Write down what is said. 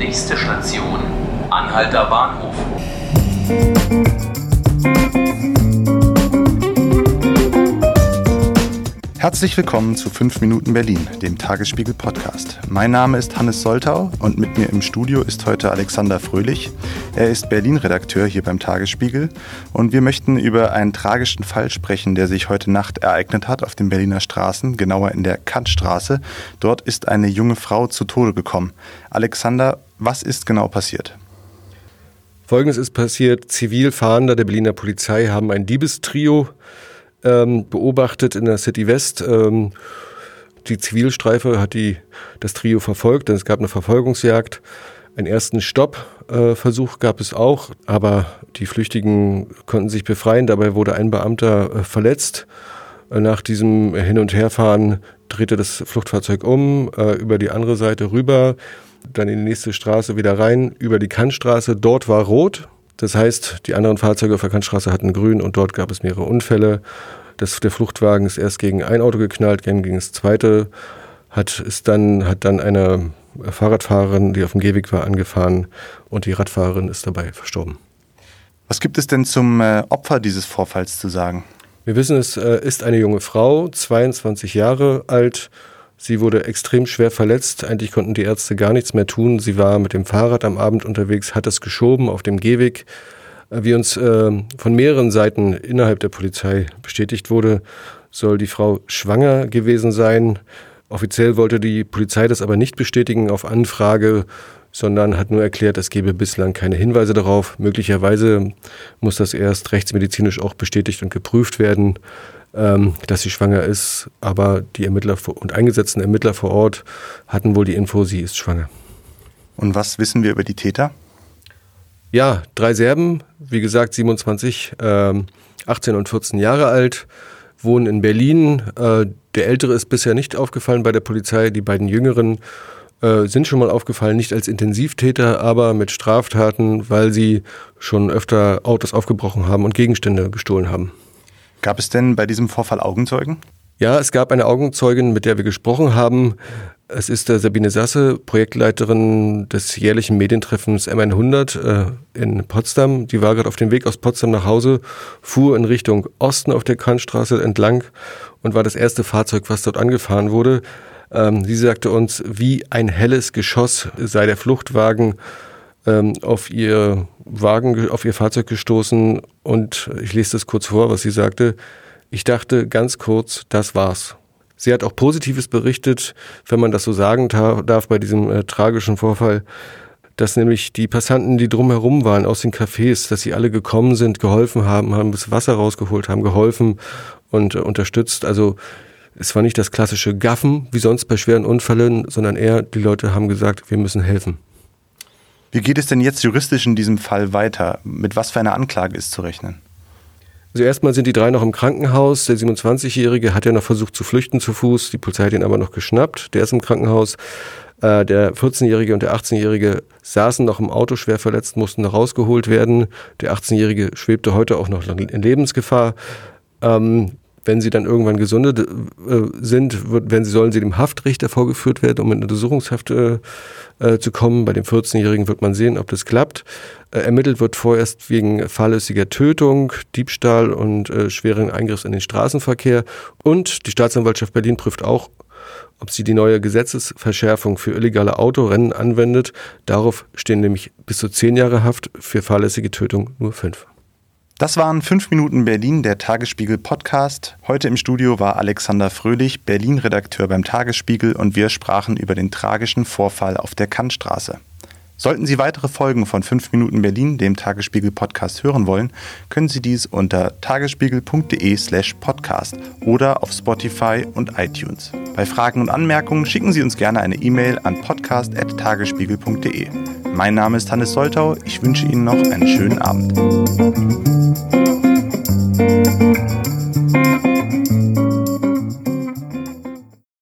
Nächste Station, Anhalter Bahnhof. Herzlich willkommen zu 5 Minuten Berlin, dem Tagesspiegel Podcast. Mein Name ist Hannes Soltau und mit mir im Studio ist heute Alexander Fröhlich. Er ist Berlin-Redakteur hier beim Tagesspiegel und wir möchten über einen tragischen Fall sprechen, der sich heute Nacht ereignet hat auf den Berliner Straßen, genauer in der Kantstraße. Dort ist eine junge Frau zu Tode gekommen. Alexander, was ist genau passiert? Folgendes ist passiert. Zivilfahnder der Berliner Polizei haben ein Diebestrio ähm, beobachtet in der City West. Ähm, die Zivilstreife hat die, das Trio verfolgt, denn es gab eine Verfolgungsjagd. Einen ersten Stoppversuch äh, gab es auch, aber die Flüchtigen konnten sich befreien. Dabei wurde ein Beamter äh, verletzt. Äh, nach diesem Hin- und Herfahren drehte das Fluchtfahrzeug um, äh, über die andere Seite rüber, dann in die nächste Straße wieder rein, über die Kantstraße. Dort war rot, das heißt, die anderen Fahrzeuge auf der Kantstraße hatten grün und dort gab es mehrere Unfälle. Das, der Fluchtwagen ist erst gegen ein Auto geknallt, dann gegen das zweite, hat, ist dann, hat dann eine Fahrradfahrerin, die auf dem Gehweg war, angefahren und die Radfahrerin ist dabei verstorben. Was gibt es denn zum äh, Opfer dieses Vorfalls zu sagen? Wir wissen, es äh, ist eine junge Frau, 22 Jahre alt, Sie wurde extrem schwer verletzt. Eigentlich konnten die Ärzte gar nichts mehr tun. Sie war mit dem Fahrrad am Abend unterwegs, hat es geschoben auf dem Gehweg. Wie uns äh, von mehreren Seiten innerhalb der Polizei bestätigt wurde, soll die Frau schwanger gewesen sein. Offiziell wollte die Polizei das aber nicht bestätigen auf Anfrage, sondern hat nur erklärt, es gebe bislang keine Hinweise darauf. Möglicherweise muss das erst rechtsmedizinisch auch bestätigt und geprüft werden ähm, dass sie schwanger ist. Aber die Ermittler und eingesetzten Ermittler vor Ort hatten wohl die Info, sie ist schwanger. Und was wissen wir über die Täter? Ja, drei Serben, wie gesagt 27, ähm, 18 und 14 Jahre alt, wohnen in Berlin. Äh, der Ältere ist bisher nicht aufgefallen bei der Polizei. Die beiden Jüngeren äh, sind schon mal aufgefallen, nicht als Intensivtäter, aber mit Straftaten, weil sie schon öfter Autos aufgebrochen haben und Gegenstände gestohlen haben. Gab es denn bei diesem Vorfall Augenzeugen? Ja, es gab eine Augenzeugin, mit der wir gesprochen haben. Es ist der Sabine Sasse, Projektleiterin des jährlichen Medientreffens M100 äh, in Potsdam. Die war gerade auf dem Weg aus Potsdam nach Hause, fuhr in Richtung Osten auf der Kantstraße entlang und war das erste Fahrzeug, was dort angefahren wurde. Ähm, sie sagte uns, wie ein helles Geschoss sei der Fluchtwagen ähm, auf ihr Wagen, auf ihr Fahrzeug gestoßen und ich lese das kurz vor, was sie sagte. Ich dachte ganz kurz, das war's. Sie hat auch Positives berichtet, wenn man das so sagen darf bei diesem äh, tragischen Vorfall, dass nämlich die Passanten, die drumherum waren aus den Cafés, dass sie alle gekommen sind, geholfen haben, haben das Wasser rausgeholt, haben geholfen und äh, unterstützt. Also es war nicht das klassische Gaffen wie sonst bei schweren Unfällen, sondern eher die Leute haben gesagt, wir müssen helfen. Wie geht es denn jetzt juristisch in diesem Fall weiter? Mit was für einer Anklage ist zu rechnen? Also erstmal sind die drei noch im Krankenhaus. Der 27-Jährige hat ja noch versucht zu flüchten zu Fuß. Die Polizei hat ihn aber noch geschnappt. Der ist im Krankenhaus. Äh, der 14-Jährige und der 18-Jährige saßen noch im Auto schwer verletzt, mussten noch rausgeholt werden. Der 18-Jährige schwebte heute auch noch in Lebensgefahr. Ähm, wenn sie dann irgendwann gesundet äh, sind, wird, wenn sie, sollen sie dem Haftrichter vorgeführt werden, um in Untersuchungshaft äh, äh, zu kommen. Bei dem 14-Jährigen wird man sehen, ob das klappt. Äh, ermittelt wird vorerst wegen fahrlässiger Tötung, Diebstahl und äh, schweren Eingriffs in den Straßenverkehr. Und die Staatsanwaltschaft Berlin prüft auch, ob sie die neue Gesetzesverschärfung für illegale Autorennen anwendet. Darauf stehen nämlich bis zu zehn Jahre Haft, für fahrlässige Tötung nur fünf. Das waren 5 Minuten Berlin, der Tagesspiegel Podcast. Heute im Studio war Alexander Fröhlich, Berlin-Redakteur beim Tagesspiegel und wir sprachen über den tragischen Vorfall auf der Kantstraße. Sollten Sie weitere Folgen von 5 Minuten Berlin, dem Tagesspiegel Podcast, hören wollen, können Sie dies unter tagesspiegel.de/slash podcast oder auf Spotify und iTunes. Bei Fragen und Anmerkungen schicken Sie uns gerne eine E-Mail an podcast.tagesspiegel.de. Mein Name ist Hannes Soltau. Ich wünsche Ihnen noch einen schönen Abend.